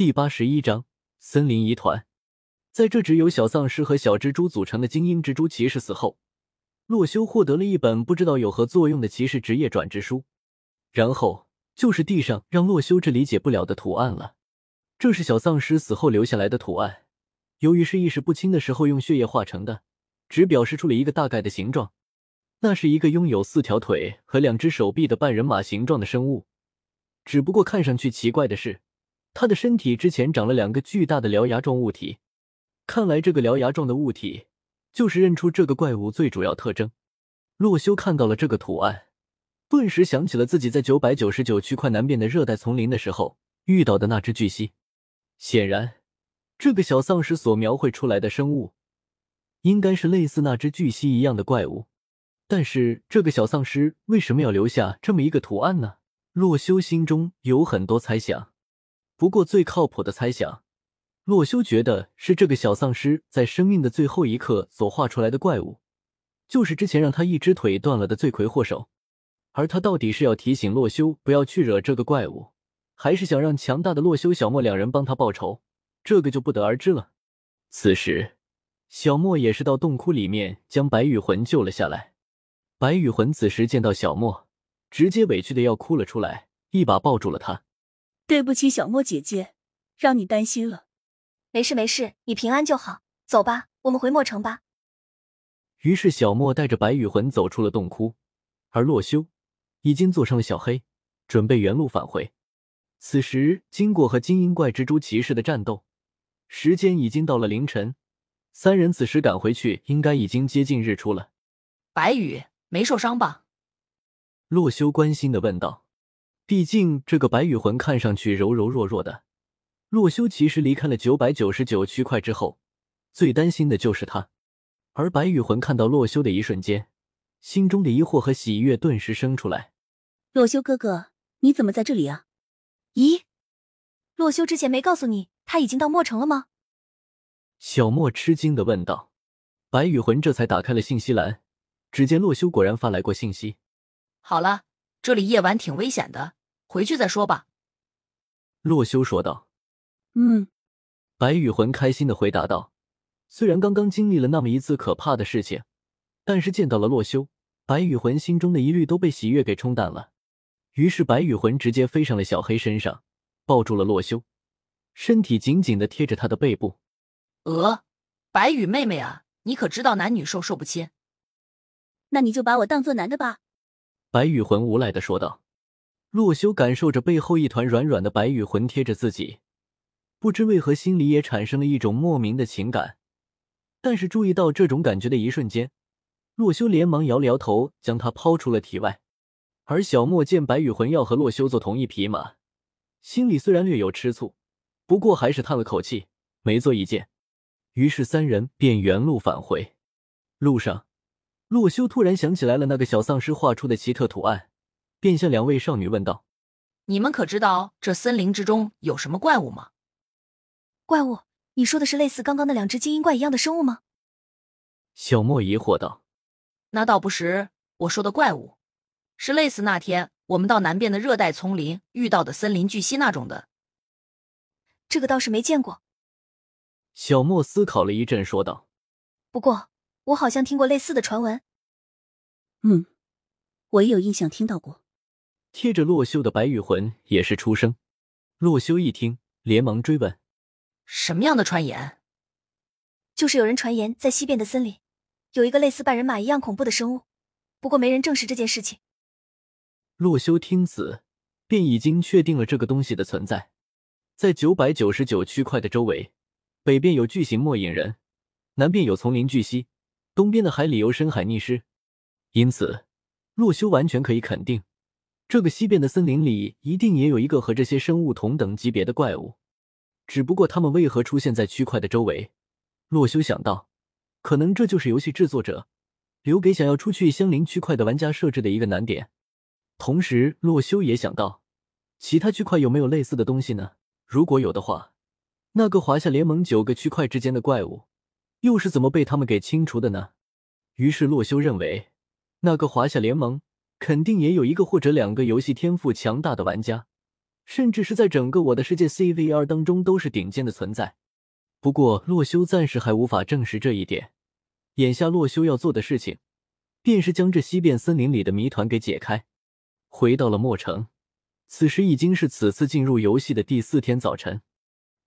第八十一章森林疑团。在这只由小丧尸和小蜘蛛组成的精英蜘蛛骑士死后，洛修获得了一本不知道有何作用的骑士职业转职书。然后就是地上让洛修这理解不了的图案了。这是小丧尸死后留下来的图案，由于是意识不清的时候用血液化成的，只表示出了一个大概的形状。那是一个拥有四条腿和两只手臂的半人马形状的生物。只不过看上去奇怪的是。他的身体之前长了两个巨大的獠牙状物体，看来这个獠牙状的物体就是认出这个怪物最主要特征。洛修看到了这个图案，顿时想起了自己在九百九十九区块南边的热带丛林的时候遇到的那只巨蜥。显然，这个小丧尸所描绘出来的生物，应该是类似那只巨蜥一样的怪物。但是，这个小丧尸为什么要留下这么一个图案呢？洛修心中有很多猜想。不过，最靠谱的猜想，洛修觉得是这个小丧尸在生命的最后一刻所画出来的怪物，就是之前让他一只腿断了的罪魁祸首。而他到底是要提醒洛修不要去惹这个怪物，还是想让强大的洛修、小莫两人帮他报仇，这个就不得而知了。此时，小莫也是到洞窟里面将白羽魂救了下来。白羽魂此时见到小莫，直接委屈的要哭了出来，一把抱住了他。对不起，小莫姐姐，让你担心了。没事没事，你平安就好。走吧，我们回墨城吧。于是小莫带着白羽魂走出了洞窟，而洛修已经坐上了小黑，准备原路返回。此时经过和精英怪蜘蛛骑士的战斗，时间已经到了凌晨。三人此时赶回去，应该已经接近日出了。白羽没受伤吧？洛修关心的问道。毕竟这个白羽魂看上去柔柔弱弱的，洛修其实离开了九百九十九区块之后，最担心的就是他。而白羽魂看到洛修的一瞬间，心中的疑惑和喜悦顿时生出来。洛修哥哥，你怎么在这里啊？咦，洛修之前没告诉你他已经到墨城了吗？小莫吃惊的问道。白羽魂这才打开了信息栏，只见洛修果然发来过信息。好了，这里夜晚挺危险的。回去再说吧，洛修说道。嗯，白羽魂开心的回答道。虽然刚刚经历了那么一次可怕的事情，但是见到了洛修，白羽魂心中的疑虑都被喜悦给冲淡了。于是白羽魂直接飞上了小黑身上，抱住了洛修，身体紧紧的贴着他的背部。呃，白羽妹妹啊，你可知道男女授受不亲？那你就把我当做男的吧。白羽魂无赖的说道。洛修感受着背后一团软软的白羽魂贴着自己，不知为何心里也产生了一种莫名的情感。但是注意到这种感觉的一瞬间，洛修连忙摇了摇头，将他抛出了体外。而小莫见白羽魂要和洛修坐同一匹马，心里虽然略有吃醋，不过还是叹了口气，没做一件。于是三人便原路返回。路上，洛修突然想起来了那个小丧尸画出的奇特图案。便向两位少女问道：“你们可知道这森林之中有什么怪物吗？”“怪物？你说的是类似刚刚那两只精英怪一样的生物吗？”小莫疑惑道。“那倒不是，我说的怪物，是类似那天我们到南边的热带丛林遇到的森林巨蜥那种的。”“这个倒是没见过。”小莫思考了一阵，说道。“不过，我好像听过类似的传闻。”“嗯，我也有印象听到过。”贴着洛修的白羽魂也是出声。洛修一听，连忙追问：“什么样的传言？”“就是有人传言，在西边的森林有一个类似半人马一样恐怖的生物，不过没人证实这件事情。”洛修听此，便已经确定了这个东西的存在。在九百九十九区块的周围，北边有巨型末影人，南边有丛林巨蜥，东边的海里有深海溺尸，因此，洛修完全可以肯定。这个西边的森林里一定也有一个和这些生物同等级别的怪物，只不过他们为何出现在区块的周围？洛修想到，可能这就是游戏制作者留给想要出去相邻区块的玩家设置的一个难点。同时，洛修也想到，其他区块有没有类似的东西呢？如果有的话，那个华夏联盟九个区块之间的怪物又是怎么被他们给清除的呢？于是，洛修认为，那个华夏联盟。肯定也有一个或者两个游戏天赋强大的玩家，甚至是在整个我的世界 CVR 当中都是顶尖的存在。不过洛修暂时还无法证实这一点。眼下洛修要做的事情，便是将这西边森林里的谜团给解开。回到了墨城，此时已经是此次进入游戏的第四天早晨。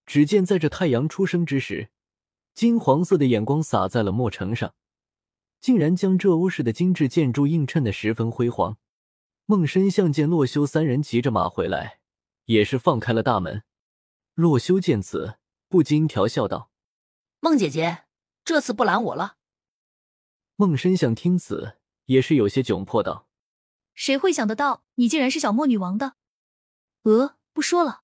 只见在这太阳初升之时，金黄色的眼光洒在了墨城上，竟然将这屋式的精致建筑映衬的十分辉煌。孟深相见洛修三人骑着马回来，也是放开了大门。洛修见此，不禁调笑道：“孟姐姐，这次不拦我了。”孟深相听此，也是有些窘迫道：“谁会想得到，你竟然是小莫女王的？呃，不说了。”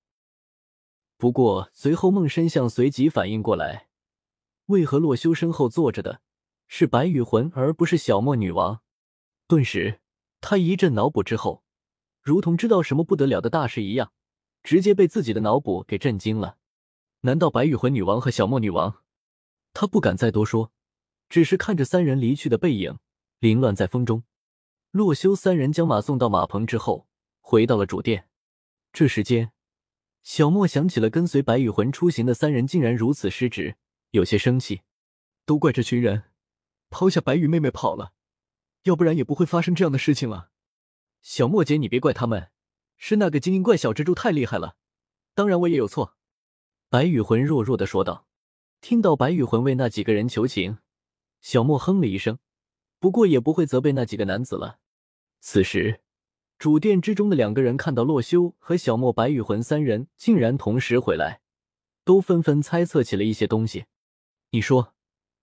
不过随后孟深相随即反应过来，为何洛修身后坐着的是白羽魂，而不是小莫女王？顿时，他一阵脑补之后，如同知道什么不得了的大事一样，直接被自己的脑补给震惊了。难道白羽魂女王和小莫女王？他不敢再多说。只是看着三人离去的背影，凌乱在风中。洛修三人将马送到马棚之后，回到了主殿。这时间，小莫想起了跟随白羽魂出行的三人竟然如此失职，有些生气。都怪这群人，抛下白羽妹妹跑了，要不然也不会发生这样的事情了。小莫姐，你别怪他们，是那个精灵怪小蜘蛛太厉害了。当然我也有错。白羽魂弱弱的说道。听到白羽魂为那几个人求情。小莫哼了一声，不过也不会责备那几个男子了。此时，主殿之中的两个人看到洛修和小莫、白羽魂三人竟然同时回来，都纷纷猜测起了一些东西。你说，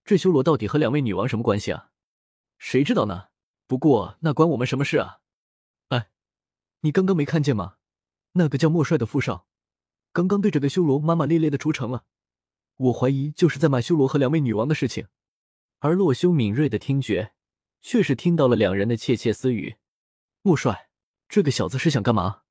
这修罗到底和两位女王什么关系啊？谁知道呢？不过那关我们什么事啊？哎，你刚刚没看见吗？那个叫莫帅的富少，刚刚对着个修罗骂骂咧咧的出城了。我怀疑就是在骂修罗和两位女王的事情。而洛修敏锐的听觉，却是听到了两人的窃窃私语。莫帅，这个小子是想干嘛？